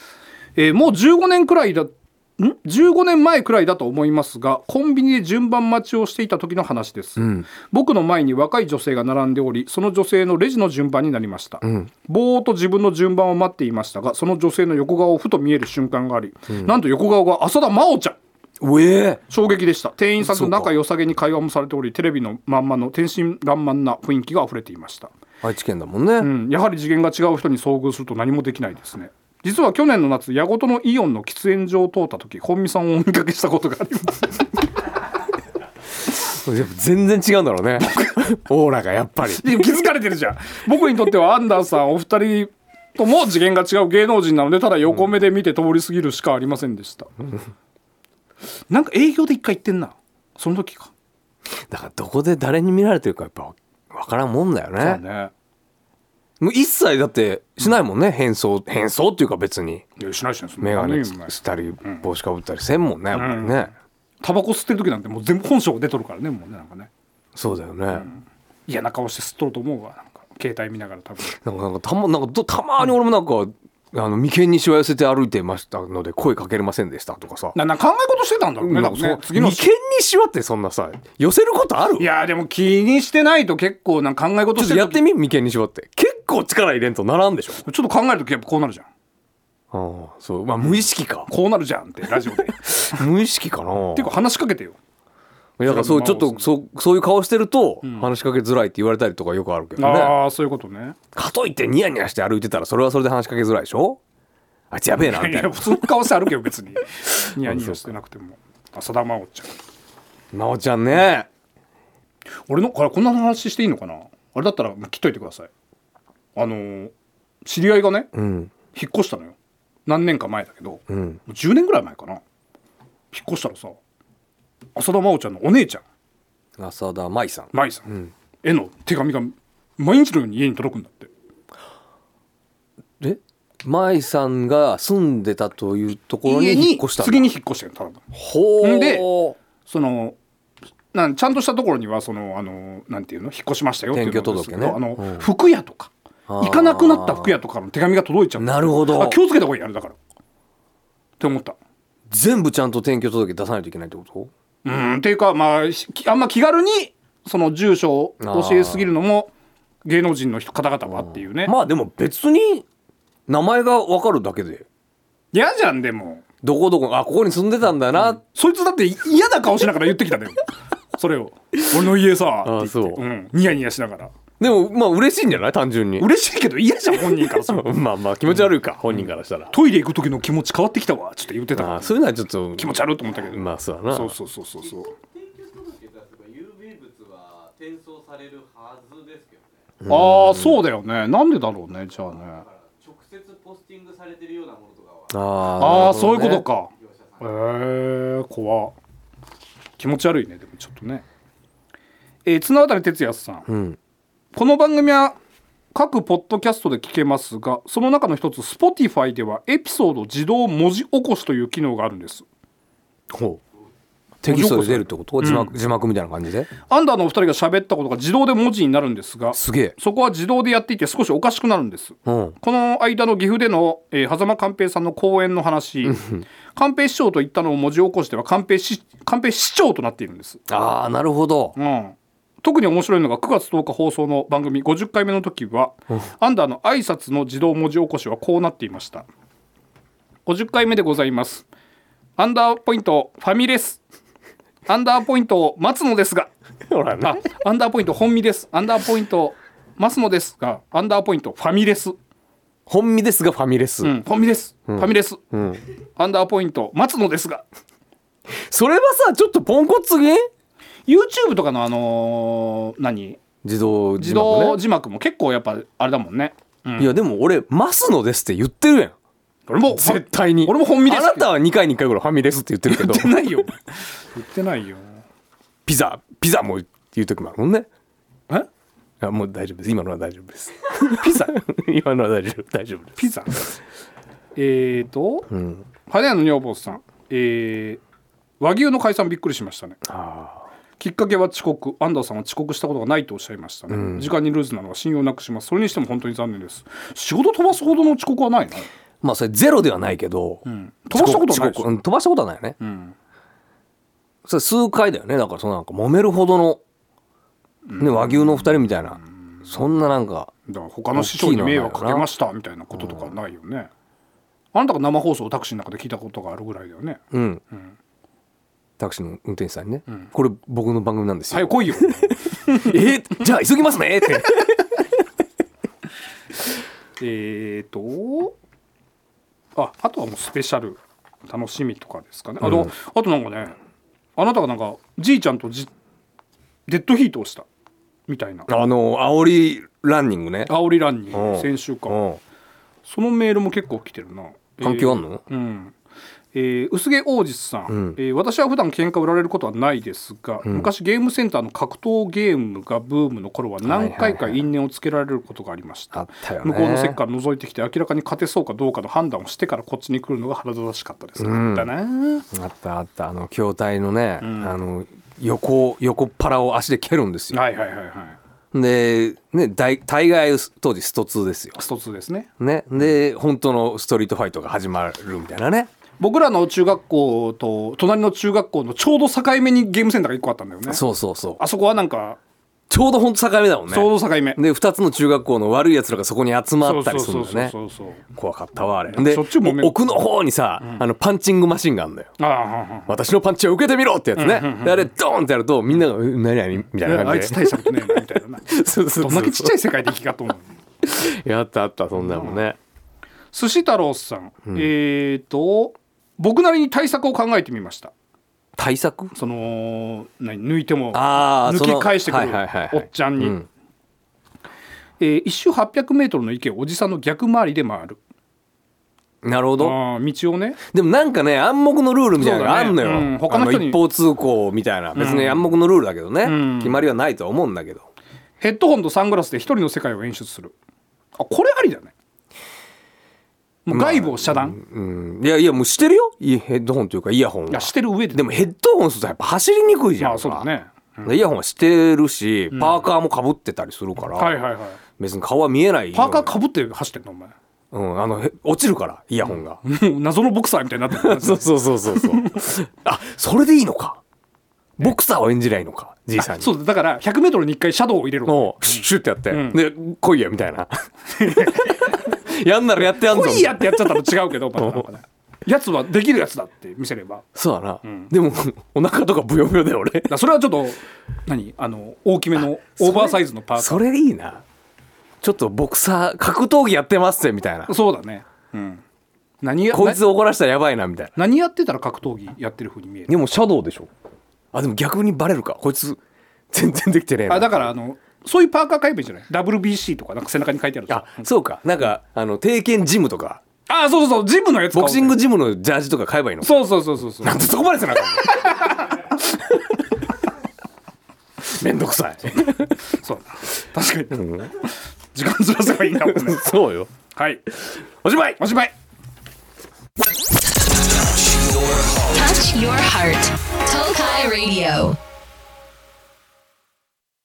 えーもう15年くらいだん？15年前くらいだと思いますがコンビニで順番待ちをしていた時の話です、僕の前に若い女性が並んでおりその女性のレジの順番になりました、ぼーっと自分の順番を待っていましたがその女性の横顔をふと見える瞬間があり、なんと横顔が浅田真央ちゃん。うえ衝撃でした。店員さんと仲良さげに会話もされておりテレビのまんまの天真爛漫な雰囲気が溢れていました。愛知県だもんね、うん、やはり次元が違う人に遭遇すると何もできないですね実は去年の夏矢事のイオンの喫煙所を通った時本見さんをお見かけしたことがあります。全然違うんだろうね。オーラがやっぱり。気づかれてるじゃん。僕にとってはアンダーさんお二人とも次元が違う芸能人なのでただ横目で見て通り過ぎるしかありませんでした、なんか営業で一回行ってんな。その時か。だからどこで誰に見られてるかやっぱ分からんもんだよね。そうねもう一切だってしないもんね変装変装っていうか別に。いやしないしない。そんな眼したり帽子かぶったりせんもんねやっぱりね、タバコ吸ってる時なんてもう全部本性が出とるからねもうねなんかね。そうだよね、嫌な顔して吸っとると思うわ。なんか携帯見ながら多分。なんかなんかたまなんかどたまに俺もなんか、あの眉間にしわ寄せて歩いてましたので声かけれませんでしたとかさ。なな考え事してたんだろうねなんかね。次の眉間にしわってそんなさ寄せることある？いやでも気にしてないと結構なんか考え事ちょっしてるやってみ？眉間にしわって。結構力入れんとならんでしょ？ちょっと考える時やっぱこうなるじゃん。ああそう。まあ無意識か。こうなるじゃんってラジオで。無意識かな。結構話しかけてよ。だからそうちょっとそうそういう顔してると話しかけづらいって言われたりとかよくあるけどね、ああそういうことね。かといってニヤニヤして歩いてたらそれはそれで話しかけづらいでしょ？あいつやべえなみいたいな。や普通の顔してあるけど別に。ニヤニヤしてなくても。浅田真央ちゃん。真央ちゃんね。俺のこれこんな話していいのかな？あれだったら切っといてくださいあのー知り合いがねうん。引っ越したのよ。何年か前だけど、うん。もう10年ぐらい前かな。引っ越したらさ浅田真央ちゃんのお姉ちゃん。浅田舞さん。舞さん、への手紙が毎日のように家に届くんだって。え？舞さんが住んでたというところに引っ越したんだ。次に引っ越してるただほうんでそのなんちゃんとしたところにはそのあのなんていうの？引っ越しましたよっていうのね。あの、うん。服屋とか行かなくなった服屋とかの手紙が届いちゃうなるほど。あ気をつけた方がいいあれだから。って思った。全部ちゃんと転居届出さないといけないってこと？うんっていうかまあしあんま気軽にその住所を教えすぎるのも芸能人の人方々はっていうね。まあでも別に名前が分かるだけで。嫌じゃんでも。どこどこあここに住んでたんだな、そいつだって嫌な顔しながら言ってきたんだよ。それを。俺の家さって言って。そう。うん、ニヤニヤしながらでもまあ嬉しいんじゃない？単純に。嬉しいけど嫌じゃん本人からそれ まあまあ気持ち悪いか、本人からしたら、トイレ行く時の気持ち変わってきたわちょっと言ってたからああそういうのはちょっと気持ち悪いと思ったけど、まあそうだな。そうそうそうそうそう。転居届出せば郵便物は転送されるはずですけどね。ああそうだよね。なんでだろうねじゃあね。直接ポスティングされてるようなものとかは。あああそういうことか。かへえ怖っ。気持ち悪いねでもちょっとね。えー綱渡哲也さん、んこの番組は各ポッドキャストで聞けますがその中の一つ Spotify ではエピソード自動文字起こしという機能があるんです。ほう。テキストで出るってこと？字幕,、字幕みたいな感じで？アンダーのお二人が喋ったことが自動で文字になるんですがすげえ。そこは自動でやっていて少しおかしくなるんです、うん。この間の岐阜での、えー、狭間寛平さんの講演の話。寛平師匠と言ったのを文字起こしては寛平し寛平市長となっているんです。ああなるほど。うん、特に面白いのが9月10日放送の番組50回目の時は、アンダーの挨拶の自動文字起こしはこうなっていました。50回目でございます。アンダーポイントファミレス。アンダーポイント待つのですが。ほらあアンダーポイント本身です。アンダーポイント待つのですがアンダーポイントファミレス、本身ですがファミレス、うん、本身です、ファミレス、ん。アンダーポイント待つのですが。それはさちょっとポンコツげ YouTube とかのあのー何？自動自字幕ね。動字幕も結構やっぱあれだもんね、うん。いやでも俺「ますのです」って言ってるやん。俺も絶対に。俺も本身ですあなたは2回に1回ぐらいファミレスって言ってるけど。言ってないよ。言ってないよ。ピザピザも言う時もあるもんね。え？あもう大丈夫です。今のは大丈夫です。ピザ？今のは大丈夫。大丈夫です。ピザ？えーと、ん。花屋の女房さん。えー和牛の解散びっくりしましたね。あきっかけは遅刻。アンダーさんは遅刻したことがないとおっしゃいましたね、時間にルーズなのは信用なくします。それにしても本当に残念です。仕事飛ばすほどの遅刻はないなまあそれゼロではないけど、飛ばしたことはない飛ばしたことはないよね、ん。それ数回だよね。だからそのなんか揉めるほどの、ね、和牛の二人みたいな、そんななんかだから他の師匠に迷惑かけましたみたいなこととかないよね、あなたが生放送をタクシーの中で聞いたことがあるぐらいだよね。うん、タクシーの運転手さんにね、これ僕の番組なんですよ、早く来いよ。えじゃあ急ぎますね。って。えーとああとはもうスペシャル楽しみとかですかね。あと,、あとなんかねあなたがなんかじいちゃんとじデッドヒートをしたみたいな。あの煽りランニングね。煽りランにうん。先週か。うん。そのメールも結構来てるな。関係あんの？えーうんえー薄毛王子さん、ん。えー私は普段喧嘩売られることはないですが、昔ゲームセンターの格闘ゲームがブームの頃は何回か因縁をつけられることがありました,、向こうの席から覗いてきて明らかに勝てそうかどうかの判断をしてからこっちに来るのが腹立たしかったです、ん。だなあったあった。あの筐体のね、あの横横っ腹を足で蹴るんですよ。はいはいはいはい。でね大大概当時スト2ですよ。一つですね。ね。で本当のストリートファイトが始まるみたいなね僕らの中学校と隣の中学校のちょうど境目にゲームセンターが1個あったんだよね。そうそうそう。あそこはなんかちょうど本当境目だもんね。ちょうど境目、で2つの中学校の悪いやつらがそこに集まったりするんだよね。怖かったわあれ。んかで奥の方にさ、あのパンチングマシンがあるんだよ。そうああああ私のパンチを受けてみろってやつね、であれドーンってやるとみんなが「うん何々?」みたいなあ感じで。いつ大したことねえなみたいなな。そうそうそうどんだけちっちゃい世界で生き方と思うやったあったそんなもんね、寿司太郎さん、えっ、と僕なりに対策を考えてみました。対策？その何抜いても抜き返してくるおっちゃんに、うん。えー一周800メートルの池をおじさんの逆回りで回る。なるほど。道をね。でもなんかね暗黙のルールみたいなのがあんのよ、ねうん他の人に。あ一方通行みたいな。別に暗黙のルールだけどね、ん。決まりはないとは思うんだけど。ヘッドホンとサングラスで一人の世界を演出する。あこれありだねもう外部を遮断、うん。いやいやもうしてるよ。いヘッドホンというかイヤホンは。いやしてる上ででもヘッドホンするとやっぱ走りにくいじゃん。まあそうだね、でイヤホンはしてるしパーカーもかぶってたりするから、はいはいはい。別に顔は見えない。よパーカーかぶって走ってんのお前。うん、あのへ落ちるからイヤホンが、もう謎のボクサーみたいになってる。そうそうそうそう。そ うあそれでいいのか。ボクサーを演じりゃいいのかじいさんに。そうだだから 100m に1回シャドウを入れるのシュッシュッてやって、ん。で来いやみたいな やんならやってやんぞ。来いやってやっちゃったら違うけどまだなんかね。やつはできるやつだって見せれば。そうだな、でもお腹とかブヨブヨだよ俺。だからそれはちょっと何？あの大きめのオーバーサイズのパーカそれいいな。ちょっとボクサー格闘技やってますぜみたいな。ーそうだね。うん。何やこいつ怒らしたらやばいなみたいな。何やってたら格闘技やってる風に見える？でもシャドウでしょ。あでも逆にバレるか。こいつ全然できてねえな。あだからあのそういうパーカー買えばいいじゃない？WBC とかなんか背中に書いてあるあそうか。なんかあの定見ジムとか。あそうそうそう。ジムのやつボクシングジムのジャージとか買えばいいの。そうそうそうそうそう。なんでそこまでせなあかんめんどくさい。そう。確かに、うん、時間ずらせばいいんだもんね。そうよ。はい。おしまい。おしまい。Touch your heart. Tokai Radio.